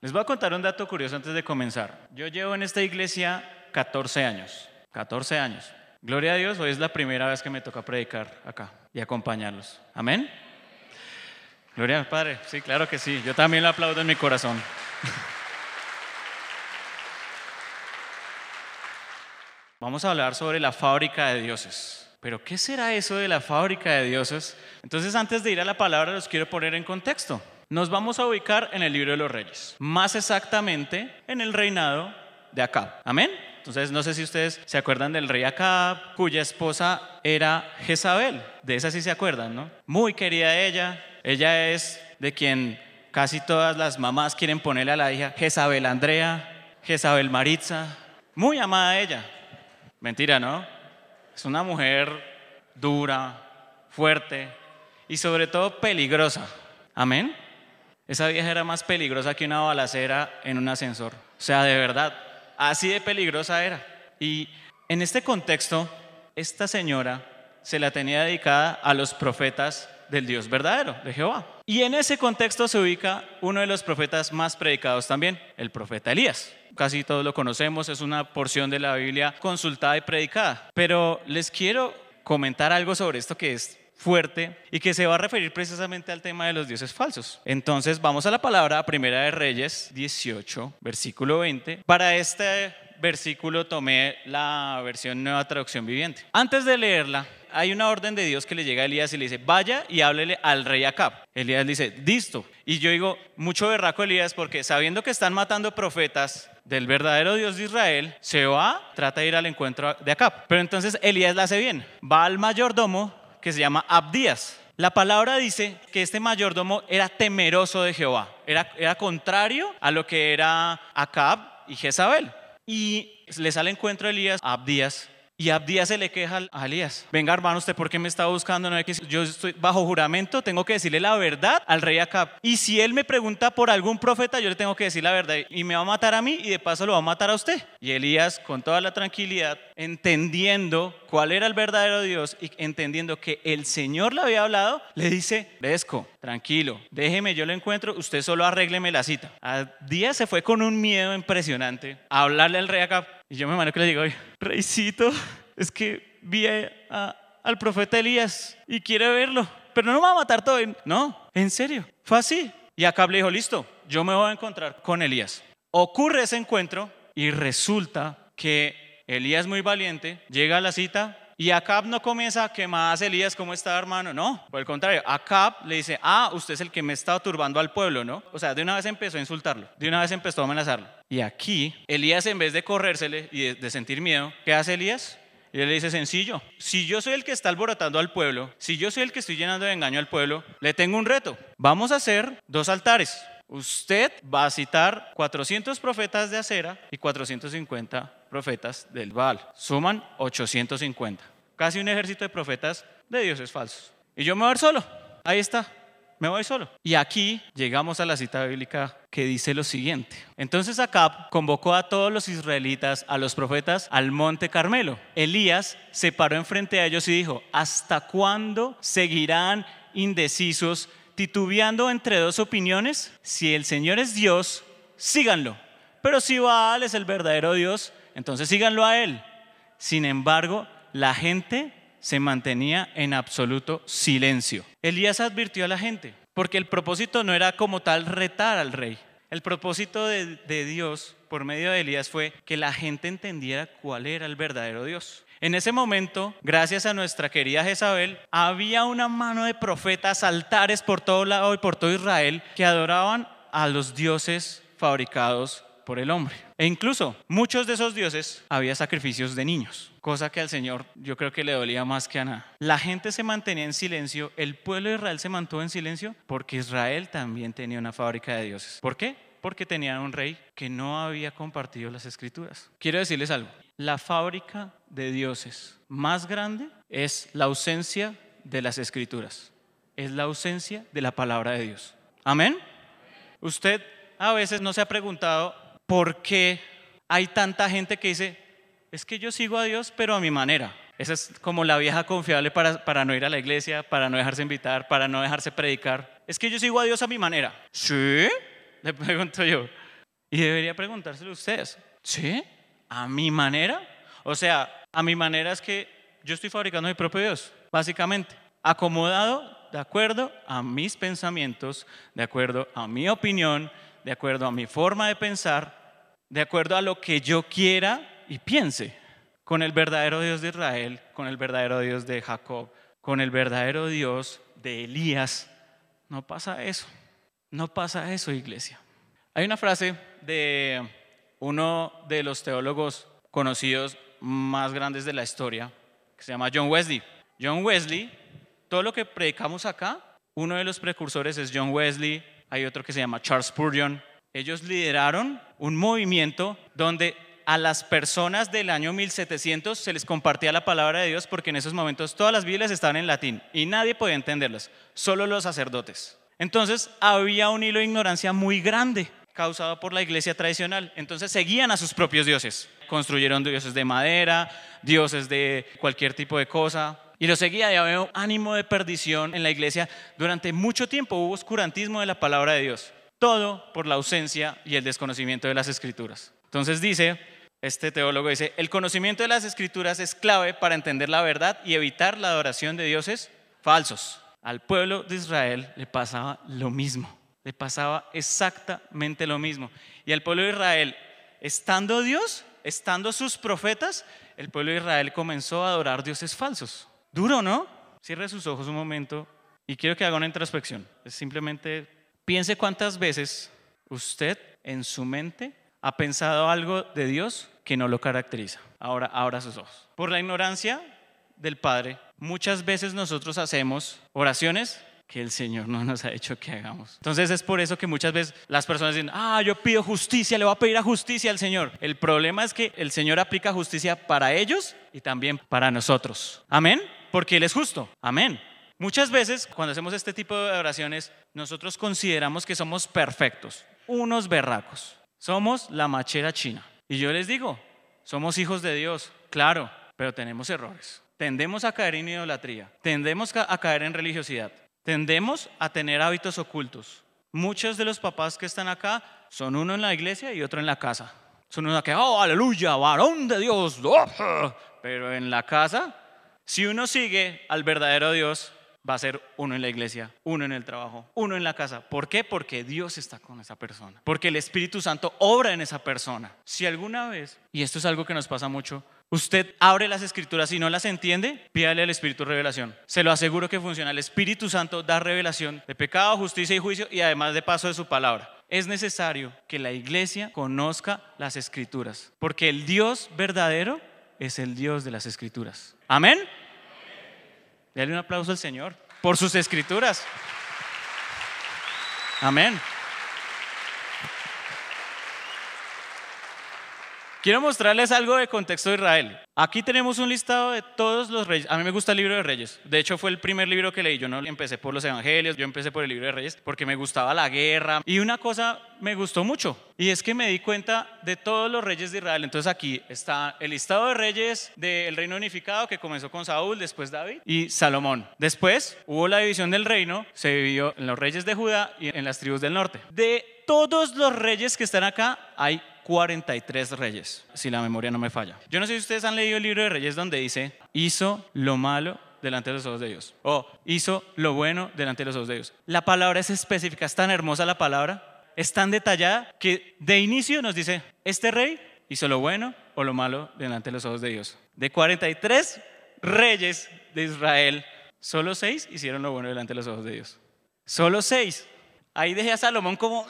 Les voy a contar un dato curioso antes de comenzar. Yo llevo en esta iglesia 14 años. 14 años. Gloria a Dios, hoy es la primera vez que me toca predicar acá y acompañarlos. Amén. Gloria al Padre. Sí, claro que sí. Yo también lo aplaudo en mi corazón. Vamos a hablar sobre la fábrica de dioses. Pero ¿qué será eso de la fábrica de dioses? Entonces, antes de ir a la palabra, los quiero poner en contexto. Nos vamos a ubicar en el libro de los reyes, más exactamente en el reinado de Acab. Amén. Entonces, no sé si ustedes se acuerdan del rey Acab, cuya esposa era Jezabel. De esa sí se acuerdan, ¿no? Muy querida ella. Ella es de quien casi todas las mamás quieren ponerle a la hija Jezabel Andrea, Jezabel Maritza. Muy amada ella. Mentira, ¿no? Es una mujer dura, fuerte y sobre todo peligrosa. Amén. Esa vieja era más peligrosa que una balacera en un ascensor. O sea, de verdad, así de peligrosa era. Y en este contexto, esta señora se la tenía dedicada a los profetas del Dios verdadero, de Jehová. Y en ese contexto se ubica uno de los profetas más predicados también, el profeta Elías. Casi todos lo conocemos, es una porción de la Biblia consultada y predicada. Pero les quiero comentar algo sobre esto que es fuerte y que se va a referir precisamente al tema de los dioses falsos. Entonces vamos a la palabra Primera de Reyes 18, versículo 20. Para este versículo tomé la versión Nueva Traducción Viviente. Antes de leerla, hay una orden de Dios que le llega a Elías y le dice, vaya y háblele al rey Acab. Elías dice, listo. Y yo digo, mucho berraco Elías porque sabiendo que están matando profetas del verdadero Dios de Israel, se va, trata de ir al encuentro de Acab. Pero entonces Elías la hace bien. Va al mayordomo que se llama Abdías. La palabra dice que este mayordomo era temeroso de Jehová, era, era contrario a lo que era Acab y Jezabel. Y le sale encuentro a Elías, Abdías, y Abdías se le queja a Elías. Venga, hermano, ¿usted por qué me está buscando? No, que yo estoy bajo juramento, tengo que decirle la verdad al rey Acab. Y si él me pregunta por algún profeta, yo le tengo que decir la verdad. Y me va a matar a mí y de paso lo va a matar a usted. Y Elías, con toda la tranquilidad, entendiendo cuál era el verdadero Dios y entendiendo que el Señor le había hablado, le dice, Vesco, tranquilo, déjeme, yo lo encuentro, usted solo arrégleme la cita. Abdías se fue con un miedo impresionante a hablarle al rey Acab. Y yo me imagino que le digo, reycito, es que vi al profeta Elías y quiere verlo, pero no me va a matar todo. No, en serio, fue así. Y Acab le dijo, listo, yo me voy a encontrar con Elías. Ocurre ese encuentro y resulta que Elías muy valiente llega a la cita y Acab no comienza a quemar Elías, ¿cómo está hermano? No, por el contrario, Acab le dice, ah, usted es el que me está turbando al pueblo, ¿no? O sea, de una vez empezó a insultarlo, de una vez empezó a amenazarlo. Y aquí, Elías en vez de corrérsele y de, sentir miedo, ¿qué hace Elías? Y él le dice sencillo, si yo soy el que está alborotando al pueblo, si yo soy el que estoy llenando de engaño al pueblo, le tengo un reto. Vamos a hacer dos altares. Usted va a citar 400 profetas de acera y 450 profetas del Baal. Suman 850. Casi un ejército de profetas de dioses falsos. Y yo me voy solo. Ahí está. Me voy solo. Y aquí llegamos a la cita bíblica que dice lo siguiente. Entonces Acab convocó a todos los israelitas, a los profetas, al monte Carmelo. Elías se paró enfrente a ellos y dijo, ¿hasta cuándo seguirán indecisos, titubeando entre dos opiniones? Si el Señor es Dios, síganlo. Pero si Baal es el verdadero Dios, entonces síganlo a él. Sin embargo, la gente se mantenía en absoluto silencio. Elías advirtió a la gente, porque el propósito no era como tal retar al rey. El propósito de, Dios por medio de Elías fue que la gente entendiera cuál era el verdadero Dios. En ese momento, gracias a nuestra querida Jezabel, había una mano de profetas, altares por todo lado y por todo Israel que adoraban a los dioses fabricados por el hombre. E incluso muchos de esos dioses había sacrificios de niños, cosa que al Señor yo creo que le dolía más que a nada. La gente se mantenía en silencio, el pueblo de Israel se mantuvo en silencio porque Israel también tenía una fábrica de dioses. ¿Por qué? Porque tenían un rey que no había compartido las escrituras. Quiero decirles algo, la fábrica de dioses más grande es la ausencia de las escrituras, es la ausencia de la palabra de Dios. Amén. Usted a veces no se ha preguntado ¿por qué hay tanta gente que dice, es que yo sigo a Dios, pero a mi manera? Esa es como la vieja confiable para, para no ir a la iglesia, para no dejarse invitar, para no dejarse predicar. Es que yo sigo a Dios a mi manera. ¿Sí? Le pregunto yo. Y debería preguntárselo a ustedes, ¿sí? ¿A mi manera? O sea, a mi manera es que yo estoy fabricando mi propio Dios, básicamente, acomodado de acuerdo a mis pensamientos, de acuerdo a mi opinión, de acuerdo a mi forma de pensar, de acuerdo a lo que yo quiera y piense, con el verdadero Dios de Israel, con el verdadero Dios de Jacob, con el verdadero Dios de Elías. No pasa eso, no pasa eso, iglesia. Hay una frase de uno de los teólogos conocidos más grandes de la historia, que se llama John Wesley. John Wesley, todo lo que predicamos acá, uno de los precursores es John Wesley, hay otro que se llama Charles Spurgeon. Ellos lideraron un movimiento donde a las personas del año 1700 se les compartía la palabra de Dios porque en esos momentos todas las Biblias estaban en latín y nadie podía entenderlas, solo los sacerdotes. Entonces había un hilo de ignorancia muy grande causado por la iglesia tradicional. Entonces seguían a sus propios dioses. Construyeron dioses de madera, dioses de cualquier tipo de cosa. Y lo seguía y había un ánimo de perdición en la iglesia. Durante mucho tiempo hubo oscurantismo de la palabra de Dios. Todo por la ausencia y el desconocimiento de las escrituras. Entonces dice, este teólogo dice, el conocimiento de las escrituras es clave para entender la verdad y evitar la adoración de dioses falsos. Al pueblo de Israel le pasaba lo mismo, le pasaba exactamente lo mismo. Y al pueblo de Israel, estando Dios, estando sus profetas, el pueblo de Israel comenzó a adorar dioses falsos. Duro, ¿no? Cierre sus ojos un momento y quiero que haga una introspección. Simplemente piense cuántas veces usted en su mente ha pensado algo de Dios que no lo caracteriza. Ahora abra sus ojos. Por la ignorancia del Padre, muchas veces nosotros hacemos oraciones que el Señor no nos ha hecho que hagamos. Entonces es por eso que muchas veces las personas dicen, ah, yo pido justicia, le voy a pedir a justicia al Señor. El problema es que el Señor aplica justicia para ellos y también para nosotros. Amén, porque Él es justo. Amén. Muchas veces cuando hacemos este tipo de oraciones, nosotros consideramos que somos perfectos, unos berracos. Somos la machera china. Y yo les digo, somos hijos de Dios, claro, pero tenemos errores. Tendemos a caer en idolatría, tendemos a caer en religiosidad, tendemos a tener hábitos ocultos. Muchos de los papás que están acá son uno en la iglesia y otro en la casa. Son uno que, oh, aleluya, varón de Dios. Pero en la casa, si uno sigue al verdadero Dios, va a ser uno en la iglesia, uno en el trabajo, uno en la casa. ¿Por qué? Porque Dios está con esa persona. Porque el Espíritu Santo obra en esa persona. Si alguna vez, y esto es algo que nos pasa mucho, usted abre las escrituras y no las entiende, pídale al Espíritu revelación. Se lo aseguro que funciona. El Espíritu Santo da revelación de pecado, justicia y juicio y además de paso de su palabra. Es necesario que la iglesia conozca las escrituras, porque el Dios verdadero es el Dios de las escrituras. Amén. Dale un aplauso al Señor por sus escrituras. Amén. Quiero mostrarles algo de contexto de Israel. Aquí tenemos un listado de todos los reyes. A mí me gusta el libro de Reyes. De hecho, fue el primer libro que leí. Yo no empecé por los evangelios, yo empecé por el libro de Reyes porque me gustaba la guerra. Y una cosa me gustó mucho y es que me di cuenta de todos los reyes de Israel. Entonces aquí está el listado de reyes del reino unificado que comenzó con Saúl, después David y Salomón. Después hubo la división del reino, se dividió en los reyes de Judá y en las tribus del norte. De todos los reyes que están acá, hay 43 reyes, si la memoria no me falla. Yo no sé si ustedes han leído el libro de Reyes donde dice, hizo lo malo delante de los ojos de Dios. O hizo lo bueno delante de los ojos de Dios. La palabra es específica, es tan hermosa la palabra, es tan detallada que de inicio nos dice, este rey hizo lo bueno o lo malo delante de los ojos de Dios. De 43 reyes de Israel, solo seis hicieron lo bueno delante de los ojos de Dios. Solo seis. Ahí dejé a Salomón como...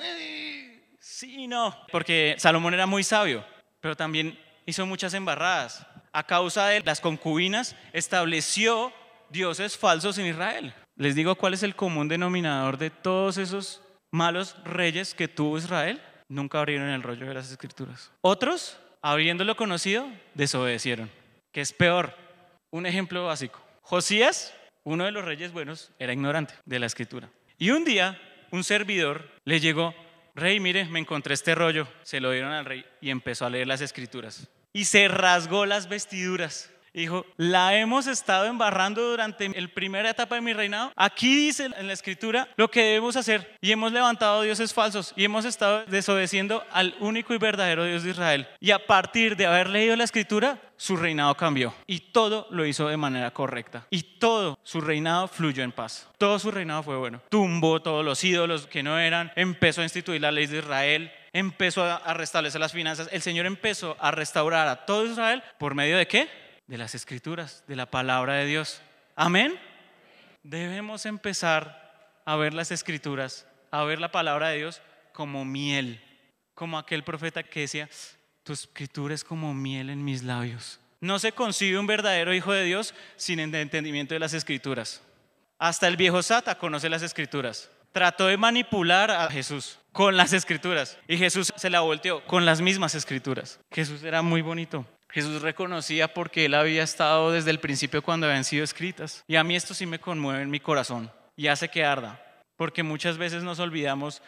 Sí, no, porque Salomón era muy sabio, pero también hizo muchas embarradas. A causa de las concubinas, estableció dioses falsos en Israel. Les digo cuál es el común denominador de todos esos malos reyes que tuvo Israel. Nunca abrieron el rollo de las escrituras. Otros, habiéndolo conocido, desobedecieron. Que es peor. Un ejemplo básico. Josías, uno de los reyes buenos, era ignorante de la escritura. Y un día, un servidor le llegó rey, mire, me encontré este rollo. Se lo dieron al rey y empezó a leer las escrituras. Y se rasgó las vestiduras. Dijo, la hemos estado embarrando durante la primera etapa de mi reinado. Aquí dice en la escritura lo que debemos hacer. Y hemos levantado dioses falsos y hemos estado desobedeciendo al único y verdadero Dios de Israel. Y a partir de haber leído la escritura, su reinado cambió. Y todo lo hizo de manera correcta. Y todo su reinado fluyó en paz. Todo su reinado fue bueno. Tumbó todos los ídolos que no eran. Empezó a instituir la ley de Israel empezó a restablecer las finanzas, el Señor empezó a restaurar a todo Israel por medio de qué? De las escrituras, de la palabra de Dios. Amén. Debemos empezar a ver las escrituras, a ver la palabra de Dios como miel, como aquel profeta que decía, tu escritura es como miel en mis labios. No se concibe un verdadero hijo de Dios sin el entendimiento de las escrituras. Hasta el viejo Sata conoce las escrituras. Trató de manipular a Jesús con las escrituras y Jesús se la volteó con las mismas escrituras. Jesús era muy bonito. Jesús reconocía porque él había estado desde el principio cuando habían sido escritas. Y a mí esto sí me conmueve en mi corazón y hace que arda, porque muchas veces nos olvidamos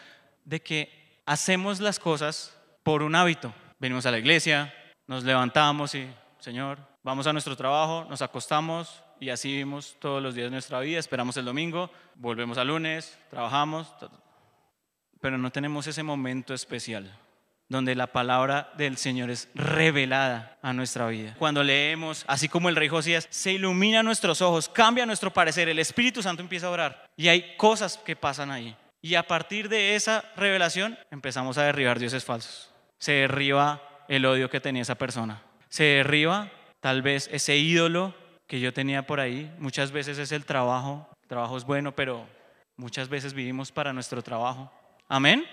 de que hacemos las cosas por un hábito. Venimos a la iglesia, nos levantamos y, Señor, vamos a nuestro trabajo, nos acostamos y así vivimos todos los días de nuestra vida, esperamos el domingo, volvemos al lunes, trabajamos, pero no tenemos ese momento especial donde la palabra del Señor es revelada a nuestra vida. Cuando leemos, así como el rey Josías, se ilumina nuestros ojos, cambia nuestro parecer, el Espíritu Santo empieza a orar y hay cosas que pasan ahí. Y a partir de esa revelación empezamos a derribar dioses falsos. Se derriba el odio que tenía esa persona. Se derriba tal vez ese ídolo que yo tenía por ahí. Muchas veces es el trabajo. El trabajo es bueno, pero muchas veces vivimos para nuestro trabajo. Amén.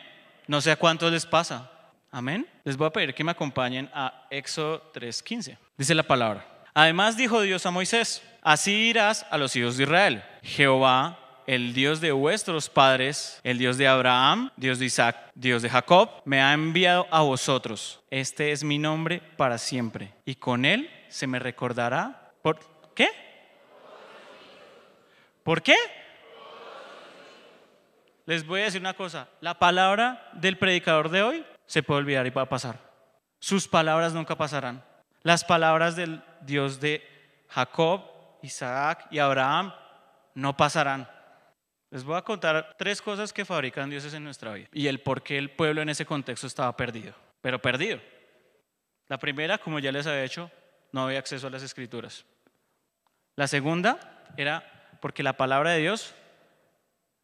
No sé a cuántos les pasa, Amén. Les voy a pedir que me acompañen a Éxodo 3:15. Dice la palabra. Además dijo Dios a Moisés, así irás a los hijos de Israel. Jehová, el Dios de vuestros padres, el Dios de Abraham, Dios de Isaac, Dios de Jacob, me ha enviado a vosotros. Este es mi nombre para siempre. Y con él se me recordará. ¿Por qué? ¿Por qué? Les voy a decir una cosa. La palabra del predicador de hoy se puede olvidar y va a pasar. Sus palabras nunca pasarán. Las palabras del Dios de Jacob, Isaac y Abraham no pasarán. Les voy a contar tres cosas que fabrican dioses en nuestra vida y el por qué el pueblo en ese contexto estaba perdido, pero perdido. La primera, como ya les había hecho, no había acceso a las escrituras. La segunda era porque la palabra de Dios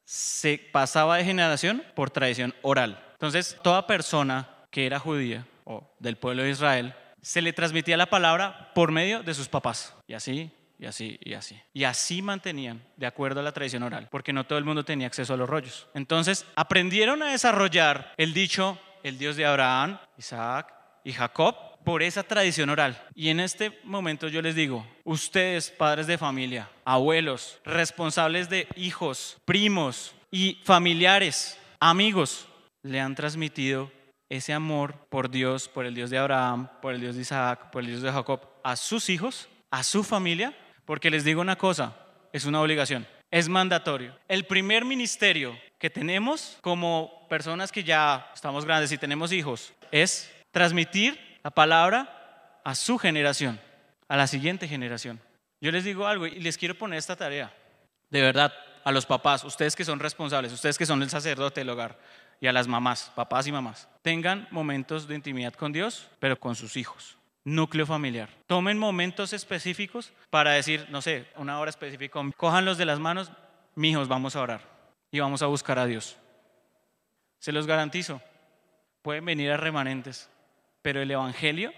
se pasaba de generación por tradición oral. Entonces, toda persona que era judía o del pueblo de Israel, se le transmitía la palabra por medio de sus papás. Y así, y así, y así. Y así mantenían, de acuerdo a la tradición oral, porque no todo el mundo tenía acceso a los rollos. Entonces, aprendieron a desarrollar el dicho, el Dios de Abraham, Isaac y Jacob, por esa tradición oral. Y en este momento yo les digo, ustedes, padres de familia, abuelos, responsables de hijos, primos y familiares, amigos, le han transmitido ese amor por Dios, por el Dios de Abraham, por el Dios de Isaac, por el Dios de Jacob, a sus hijos, a su familia, porque les digo una cosa, es una obligación, es mandatorio. El primer ministerio que tenemos como personas que ya estamos grandes y tenemos hijos es transmitir la palabra a su generación, a la siguiente generación. Yo les digo algo y les quiero poner esta tarea. De verdad, a los papás, ustedes que son responsables, ustedes que son el sacerdote del hogar, y a las mamás, papás y mamás, tengan momentos de intimidad con Dios, pero con sus hijos. Núcleo familiar. Tomen momentos específicos para decir, no sé, una hora específica, cójanlos de las manos, mijos, vamos a orar y vamos a buscar a Dios. Se los garantizo, pueden venir a remanentes, pero el Evangelio,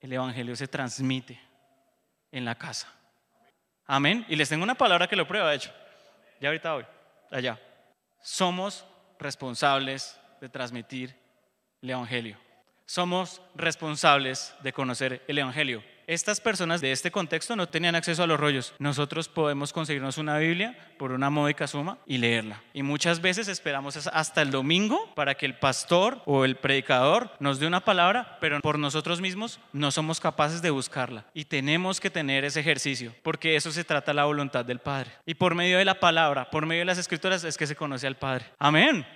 el Evangelio se transmite en la casa. Amén. Y les tengo una palabra que lo prueba, de hecho. Ya ahorita voy, allá. Somos responsables de transmitir el Evangelio. Somos responsables de conocer el Evangelio. Estas personas de este contexto no tenían acceso a los rollos. Nosotros podemos conseguirnos una Biblia por una módica suma y leerla. Y muchas veces esperamos hasta el domingo para que el pastor o el predicador nos dé una palabra, pero por nosotros mismos no somos capaces de buscarla. Y tenemos que tener ese ejercicio, porque eso se trata la voluntad del Padre. Y por medio de la palabra, por medio de las escrituras es que se conoce al Padre. Amén.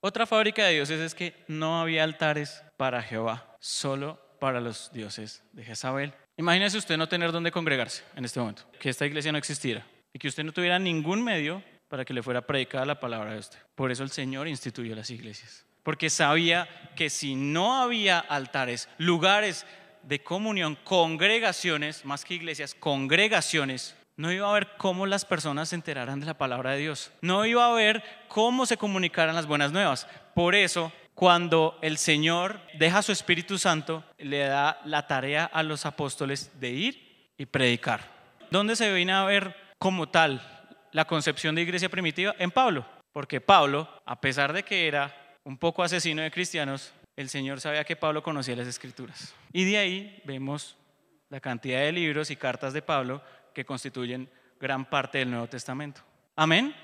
Otra fábrica de dioses es que no había altares para Jehová, solo para los dioses de Jezabel. Imagínese usted no tener dónde congregarse en este momento, que esta iglesia no existiera y que usted no tuviera ningún medio para que le fuera predicada la palabra de usted. Por eso el Señor instituyó las iglesias, porque sabía que si no había altares, lugares de comunión, congregaciones, más que iglesias, congregaciones, no iba a ver cómo las personas se enteraran de la palabra de Dios. No iba a ver cómo se comunicaran las buenas nuevas. Por eso, cuando el Señor deja su Espíritu Santo, le da la tarea a los apóstoles de ir y predicar. ¿Dónde se viene a ver como tal la concepción de iglesia primitiva? En Pablo. Porque Pablo, a pesar de que era un poco asesino de cristianos, el Señor sabía que Pablo conocía las escrituras. Y de ahí vemos la cantidad de libros y cartas de Pablo que constituyen gran parte del Nuevo Testamento. Amén.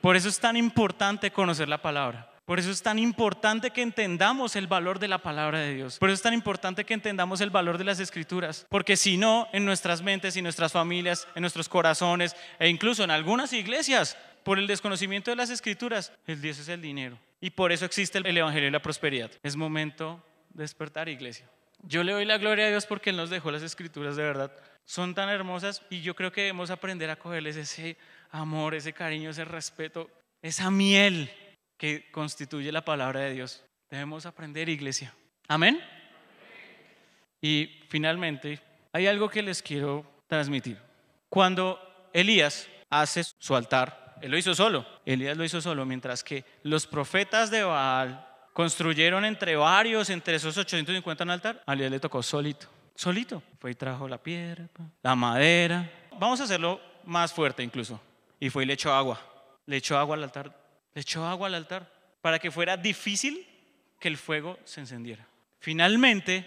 Por eso es tan importante conocer la palabra. Por eso es tan importante que entendamos el valor de la palabra de Dios. Por eso es tan importante que entendamos el valor de las escrituras. Porque si no, en nuestras mentes y nuestras familias, en nuestros corazones e incluso en algunas iglesias, por el desconocimiento de las escrituras, el Dios es el dinero. Y por eso existe el Evangelio de la Prosperidad. Es momento de despertar, iglesia. Yo le doy la gloria a Dios porque Él nos dejó las escrituras de verdad. Son tan hermosas y yo creo que debemos aprender a cogerles ese amor, ese cariño, ese respeto, esa miel que constituye la palabra de Dios. Debemos aprender, iglesia. Amén. Y finalmente, hay algo que les quiero transmitir. Cuando Elías hace su altar, él lo hizo solo, Elías lo hizo solo, mientras que los profetas de Baal construyeron entre varios, entre esos 850 un altar, a Elías le tocó solito, solito. Fue y trajo la piedra, la madera. Vamos a hacerlo más fuerte incluso. Y fue y le echó agua. Le echó agua al altar le echó agua al altar para que fuera difícil que el fuego se encendiera. Finalmente,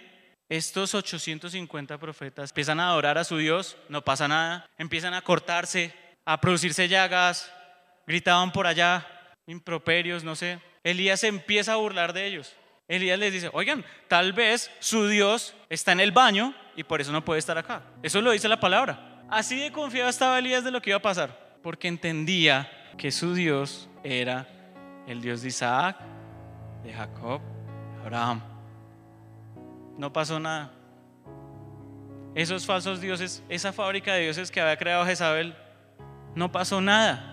estos 850 profetas empiezan a adorar a su Dios, no pasa nada, empiezan a cortarse, a producirse llagas, gritaban por allá, improperios, no sé. Elías empieza a burlar de ellos. Elías les dice, oigan, tal vez su Dios está en el baño y por eso no puede estar acá. Eso lo dice la palabra. Así de confiado estaba Elías de lo que iba a pasar, porque entendía que su Dios era el Dios de Isaac, de Jacob, de Abraham. No pasó nada. Esos falsos dioses, esa fábrica de dioses que había creado Jezabel, no pasó nada.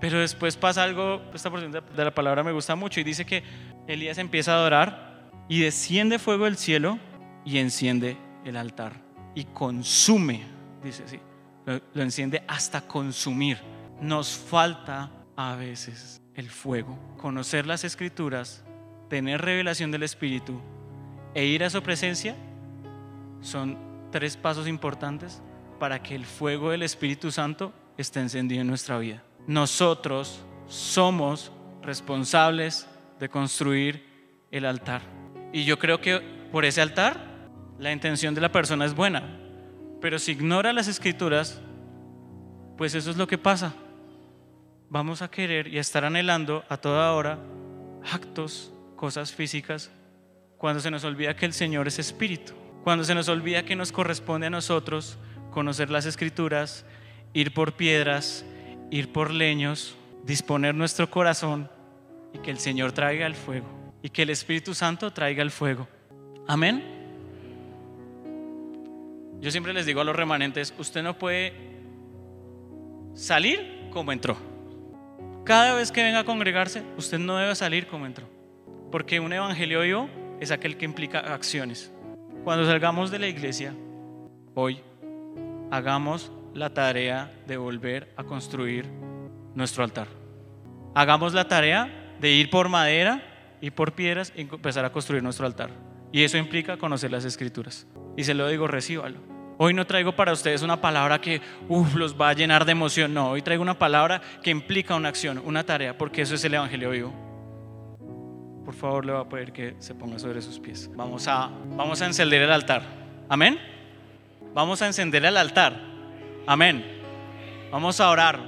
Pero después pasa algo, esta porción de la palabra me gusta mucho y dice que Elías empieza a adorar y desciende fuego del cielo y enciende el altar y consume, dice así, lo enciende hasta consumir nos falta a veces el fuego. Conocer las escrituras, tener revelación del Espíritu e ir a su presencia son tres pasos importantes para que el fuego del Espíritu Santo esté encendido en nuestra vida. Nosotros somos responsables de construir el altar. Y yo creo que por ese altar la intención de la persona es buena, pero si ignora las escrituras, pues eso es lo que pasa vamos a querer y a estar anhelando a toda hora actos, cosas físicas, cuando se nos olvida que el Señor es espíritu, cuando se nos olvida que nos corresponde a nosotros conocer las escrituras, ir por piedras, ir por leños, disponer nuestro corazón y que el Señor traiga el fuego y que el Espíritu Santo traiga el fuego. Amén. Yo siempre les digo a los remanentes, usted no puede salir como entró. Cada vez que venga a congregarse, usted no debe salir como entró. Porque un evangelio vivo es aquel que implica acciones. Cuando salgamos de la iglesia, hoy, hagamos la tarea de volver a construir nuestro altar. Hagamos la tarea de ir por madera y por piedras y empezar a construir nuestro altar. Y eso implica conocer las escrituras. Y se lo digo, recíbalo. Hoy no traigo para ustedes una palabra que los va a llenar de emoción. No, hoy traigo una palabra que implica una acción, una tarea, porque eso es el Evangelio vivo. Por favor, le voy a pedir que se ponga sobre sus pies. Vamos a, vamos a encender el altar. Amén. Vamos a encender el altar. Amén. Vamos a orar.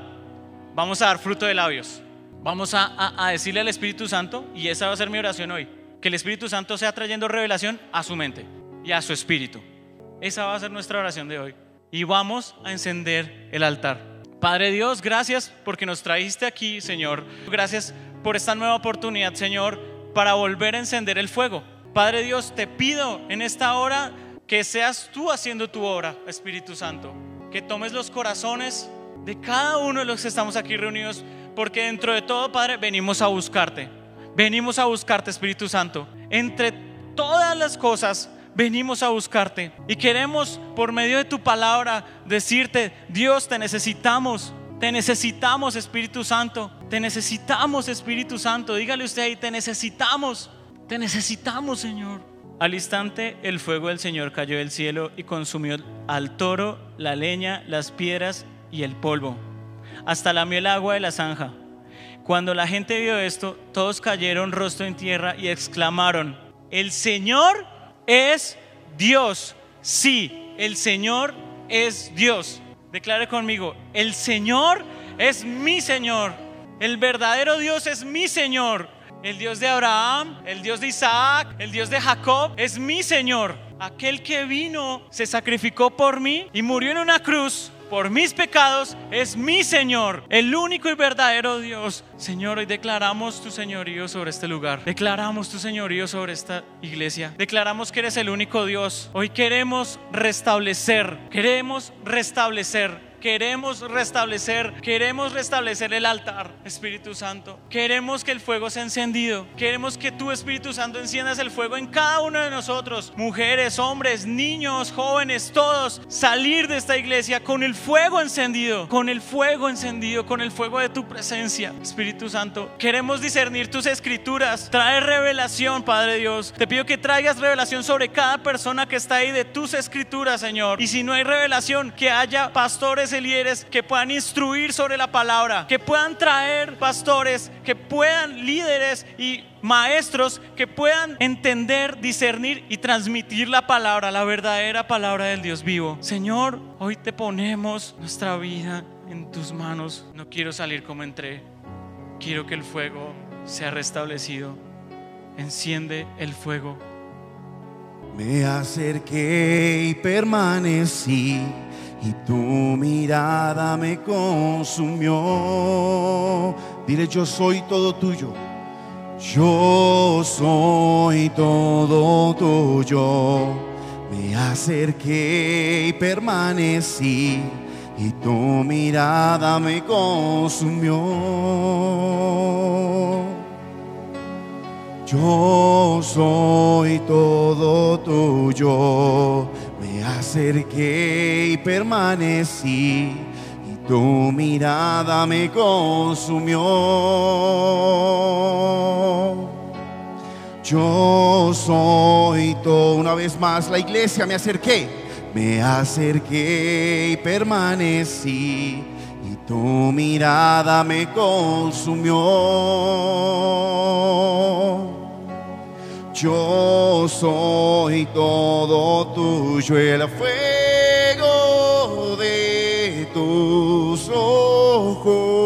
Vamos a dar fruto de labios. Vamos a, a decirle al Espíritu Santo, y esa va a ser mi oración hoy, que el Espíritu Santo sea trayendo revelación a su mente y a su espíritu. Esa va a ser nuestra oración de hoy. Y vamos a encender el altar. Padre Dios, gracias porque nos trajiste aquí, Señor. Gracias por esta nueva oportunidad, Señor, para volver a encender el fuego. Padre Dios, te pido en esta hora que seas tú haciendo tu obra, Espíritu Santo. Que tomes los corazones de cada uno de los que estamos aquí reunidos, porque dentro de todo, Padre, venimos a buscarte. Venimos a buscarte, Espíritu Santo. Entre todas las cosas, venimos a buscarte. Y queremos, por medio de tu palabra, decirte, Dios, te necesitamos. Te necesitamos, Espíritu Santo. Te necesitamos, Espíritu Santo. Dígale usted ahí, te necesitamos. Te necesitamos, Señor. Al instante el fuego del Señor cayó del cielo y consumió al toro, la leña, las piedras y el polvo, hasta lamió el agua de la zanja. Cuando la gente vio esto, todos cayeron rostro en tierra y exclamaron, el Señor es Dios. Sí, el Señor es Dios. Declare conmigo, el Señor es mi Señor. El verdadero Dios es mi Señor. El Dios de Abraham, el Dios de Isaac, el Dios de Jacob es mi Señor. Aquel que vino, se sacrificó por mí y murió en una cruz por mis pecados es mi Señor, el único y verdadero Dios. Señor, hoy declaramos tu señorío sobre este lugar. Declaramos tu señorío sobre esta iglesia. Declaramos que eres el único Dios. Hoy queremos restablecer, queremos restablecer Queremos restablecer, queremos restablecer el altar, Espíritu Santo. Queremos que el fuego sea encendido. Queremos que tu Espíritu Santo enciendas el fuego en cada uno de nosotros, mujeres, hombres, niños, jóvenes, todos, salir de esta iglesia con el fuego encendido, con el fuego encendido, con el fuego de tu presencia, Espíritu Santo. Queremos discernir tus escrituras, traer revelación, Padre Dios. Te pido que traigas revelación sobre cada persona que está ahí de tus escrituras, Señor. Y si no hay revelación, que haya pastores líderes que puedan instruir sobre la palabra, que puedan traer pastores, que puedan líderes y maestros que puedan entender, discernir y transmitir la palabra, la verdadera palabra del Dios vivo. Señor, hoy te ponemos nuestra vida en tus manos. No quiero salir como entré. Quiero que el fuego sea restablecido. Enciende el fuego. Me acerqué y permanecí y tu mirada me consumió. Dile, yo soy todo tuyo. Yo soy todo tuyo. Me acerqué y permanecí y tu mirada me consumió. Yo soy todo tuyo me acerqué y permanecí y tu mirada me consumió. Yo soy todo, una vez más la iglesia, me acerqué, me acerqué y permanecí y tu mirada me consumió. Yo soy todo tuyo, el fuego de tus ojos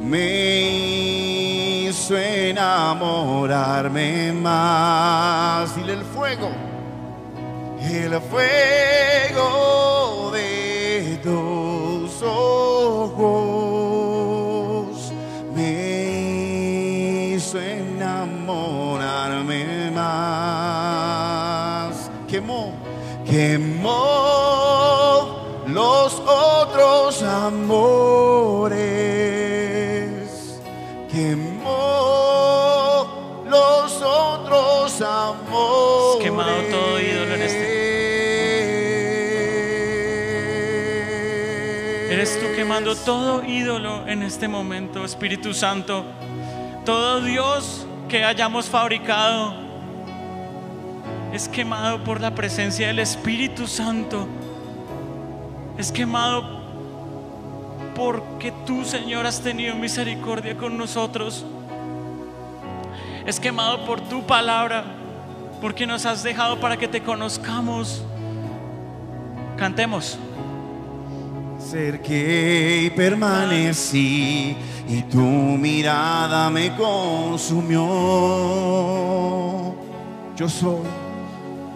me hizo enamorarme más. Dile el fuego, el fuego quemó los otros amores. Quemó los otros amores. Has quemado todo ídolo en Eres tú quemando todo ídolo en este momento, Espíritu Santo. Todo Dios que hayamos fabricado es quemado por la presencia del Espíritu Santo. Es quemado porque tú, Señor, has tenido misericordia con nosotros. Es quemado por tu palabra, porque nos has dejado para que te conozcamos. Cantemos. Acerqué y permanecí y tu mirada me consumió. Yo soy,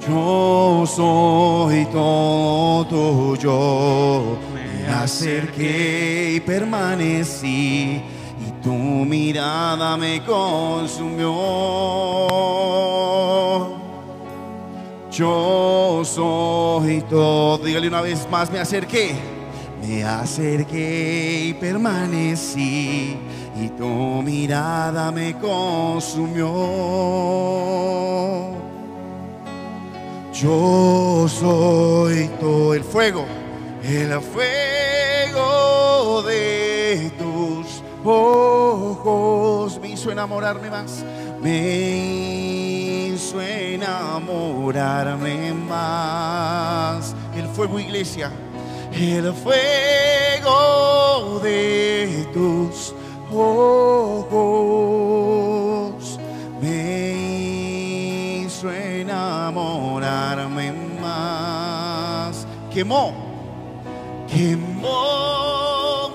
yo soy todo tuyo. Me acerqué y permanecí y tu mirada me consumió. Yo soy todo. Dígale una vez más, me acerqué. Me acerqué y permanecí y tu mirada me consumió. Yo soy todo el fuego, el fuego de tus ojos me hizo enamorarme más, me hizo enamorarme más. El fuego, iglesia, el fuego de tus ojos enamorarme más. Quemó, quemó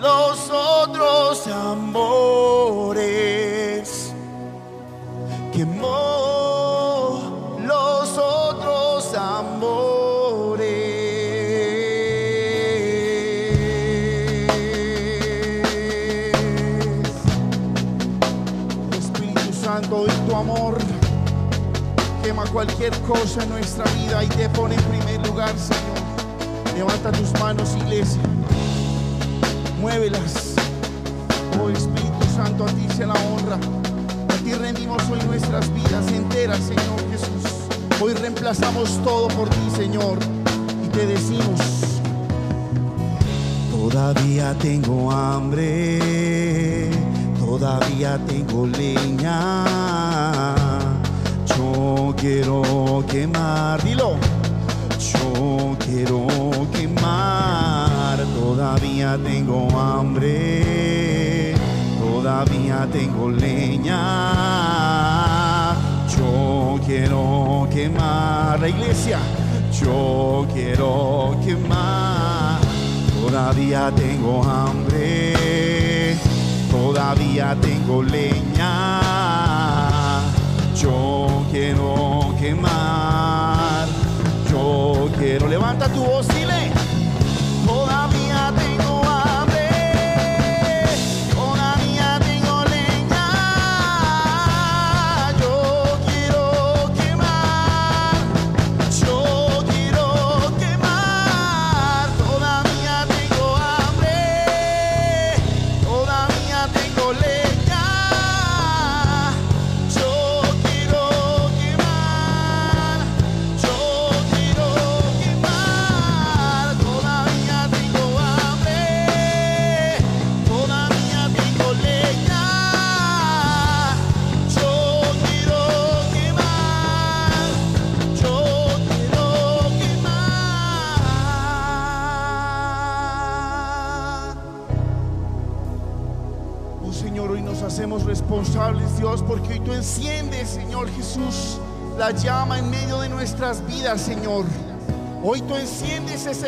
los otros amores. Quemó cualquier cosa en nuestra vida y te pone en primer lugar, Señor. Levanta tus manos, iglesia. Muévelas. Oh Espíritu Santo, a ti sea la honra. A ti rendimos hoy nuestras vidas enteras, Señor Jesús. Hoy reemplazamos todo por ti, Señor. Y te decimos, todavía tengo hambre, todavía tengo leña. Yo quiero quemar, dilo. Yo quiero quemar, todavía tengo hambre, todavía tengo leña. Yo quiero quemar la iglesia, yo quiero quemar, todavía tengo hambre, todavía tengo leña. Quiero,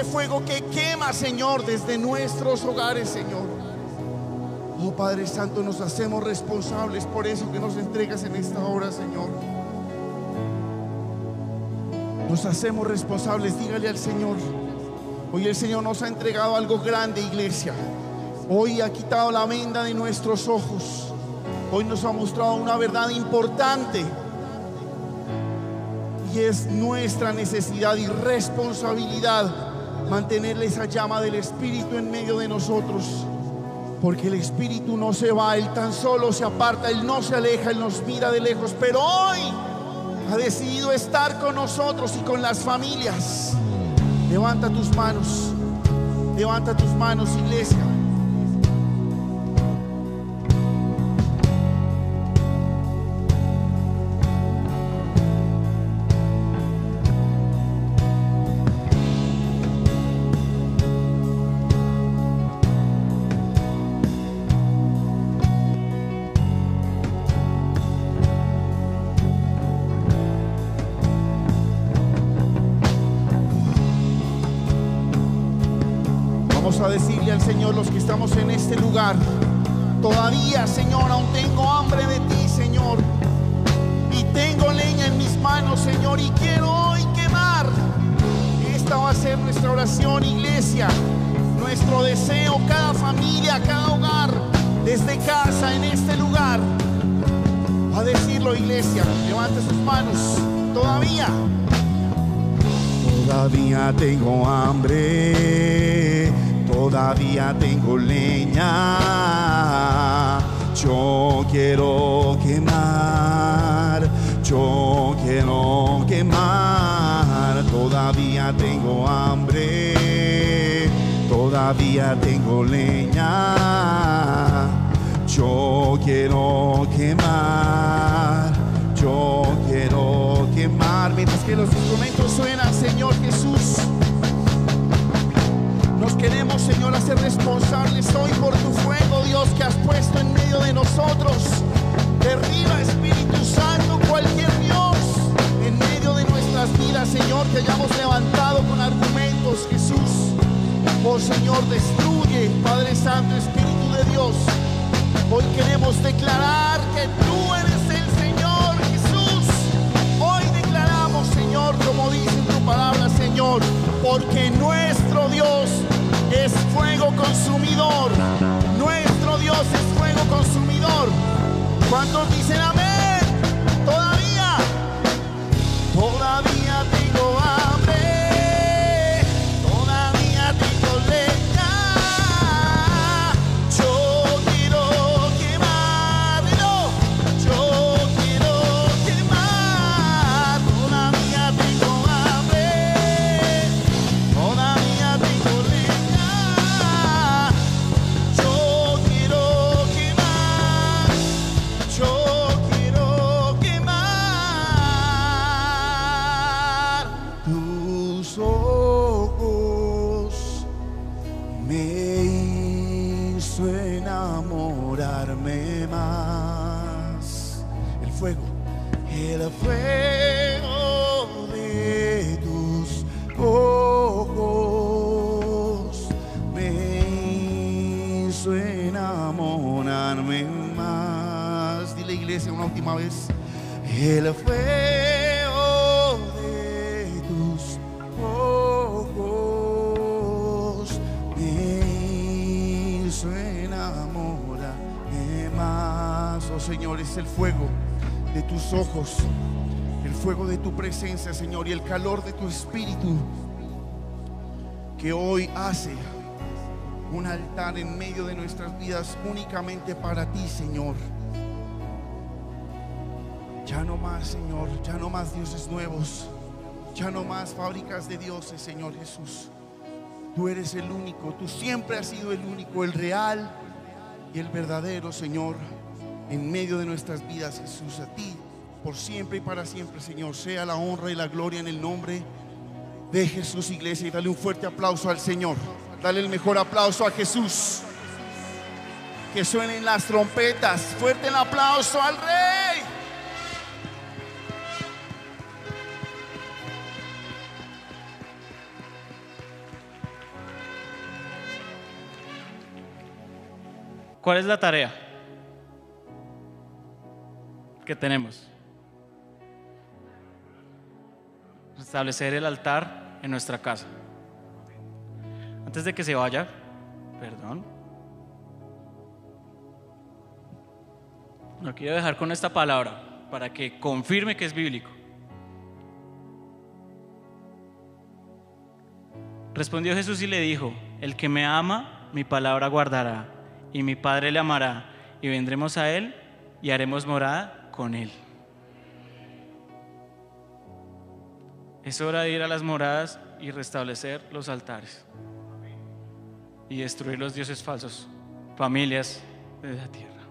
fuego que quema, Señor, desde nuestros hogares, Señor. Oh Padre Santo, nos hacemos responsables por eso que nos entregas en esta hora, Señor. Nos hacemos responsables, dígale al Señor. Hoy el Señor nos ha entregado algo grande, iglesia. Hoy ha quitado la venda de nuestros ojos. Hoy nos ha mostrado una verdad importante. Y es nuestra necesidad y responsabilidad mantenerle esa llama del Espíritu en medio de nosotros. Porque el Espíritu no se va, Él tan solo se aparta, Él no se aleja, Él nos mira de lejos. Pero hoy ha decidido estar con nosotros y con las familias. Levanta tus manos, levanta tus manos, iglesia. Este lugar, todavía, Señor, aún tengo hambre de ti, Señor. Y tengo leña en mis manos, Señor, y quiero hoy quemar. Esta va a ser nuestra oración, iglesia. Nuestro deseo, cada familia, cada hogar, desde casa, en este lugar. A decirlo, iglesia, levante sus manos. Todavía, Todavía tengo hambre, todavía tengo leña. Yo quiero quemar, yo quiero quemar. Todavía tengo hambre, todavía tengo leña. Yo quiero quemar, yo quiero quemar. Mientras que los instrumentos suenan, Señor Jesús. Queremos, Señor, hacer responsables hoy por tu fuego, Dios, que has puesto en medio de nosotros. Derriba, Espíritu Santo, cualquier Dios en medio de nuestras vidas, Señor, que hayamos levantado con argumentos, Jesús. Oh Señor, destruye, Padre Santo, Espíritu de Dios. Hoy queremos declarar que tú eres el Señor Jesús. Hoy declaramos, Señor, como dice tu palabra, Señor, porque nuestro Dios es fuego consumidor. Nuestro Dios es fuego consumidor. ¿Cuántos dicen amén? Todavía, todavía enamorarme más. El fuego, el fuego de tus ojos me hizo enamorarme más. Dile iglesia una última vez. El fuego Señor, es el fuego de tus ojos, el fuego de tu presencia, Señor, y el calor de tu espíritu que hoy hace un altar en medio de nuestras vidas únicamente para ti, Señor. Ya no más, Señor, ya no más dioses nuevos, ya no más fábricas de dioses, Señor Jesús. Tú eres el único, tú siempre has sido el único, el real y el verdadero, Señor, en medio de nuestras vidas, Jesús. A ti, por siempre y para siempre, Señor, sea la honra y la gloria en el nombre de Jesús, iglesia. Y dale un fuerte aplauso al Señor. Dale el mejor aplauso a Jesús. Que suenen las trompetas. Fuerte el aplauso al Rey. ¿Cuál es la tarea que tenemos? Establecer el altar en nuestra casa. Antes de que se vaya, perdón. Lo quiero dejar con esta palabra para que confirme que es bíblico. Respondió Jesús y le dijo, el que me ama, mi palabra guardará, y mi Padre le amará, y vendremos a él y haremos morada con él. Es hora de ir a las moradas y restablecer los altares y destruir los dioses falsos, familias de la tierra.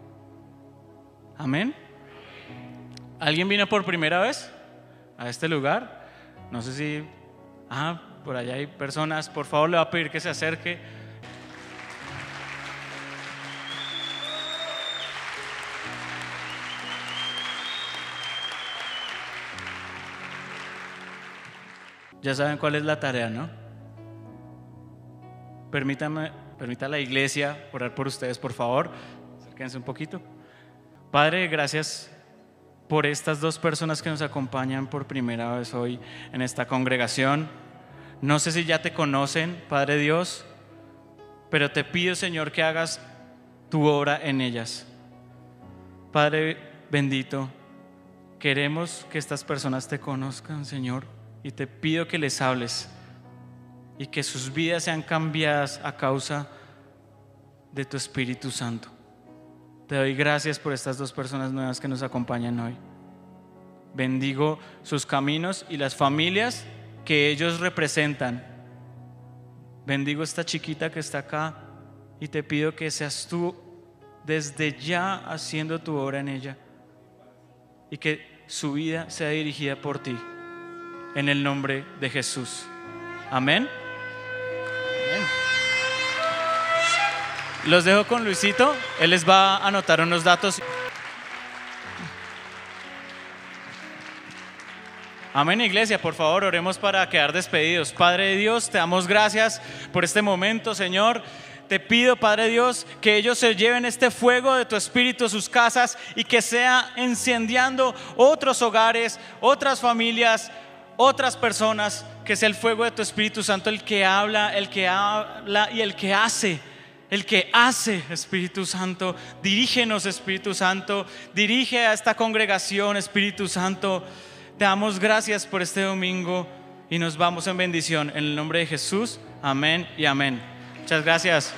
Amén. ¿Alguien vino por primera vez a este lugar? No sé si... Ah, por allá hay personas. Por favor, le voy a pedir que se acerque. Ya saben cuál es la tarea, ¿no? Permítame, permita a la iglesia orar por ustedes, por favor. Acérquense un poquito. Padre, gracias por estas dos personas que nos acompañan por primera vez hoy en esta congregación. No sé si ya te conocen, Padre Dios, pero te pido, Señor, que hagas tu obra en ellas. Padre bendito, queremos que estas personas te conozcan, Señor. Y te pido que les hables y que sus vidas sean cambiadas a causa de tu Espíritu Santo. Te doy gracias por estas dos personas nuevas que nos acompañan hoy. Bendigo sus caminos y las familias que ellos representan. Bendigo esta chiquita que está acá y te pido que seas tú desde ya haciendo tu obra en ella y que su vida sea dirigida por ti. En el nombre de Jesús. Amén. Los dejo con Luisito. Él les va a anotar unos datos. Amén, iglesia, por favor, oremos para quedar despedidos. Padre de Dios, te damos gracias por este momento, Señor. Te pido, Padre Dios, que ellos se lleven este fuego de tu espíritu a sus casas y que sea encendiendo otros hogares, otras familias, otras personas, que sea el fuego de tu Espíritu Santo el que habla, el que habla y el que hace el que hace, Espíritu Santo. Dirígenos, Espíritu Santo. Dirige a esta congregación, Espíritu Santo. Te damos gracias por este domingo y nos vamos en bendición. En el nombre de Jesús, amén y amén. Muchas gracias.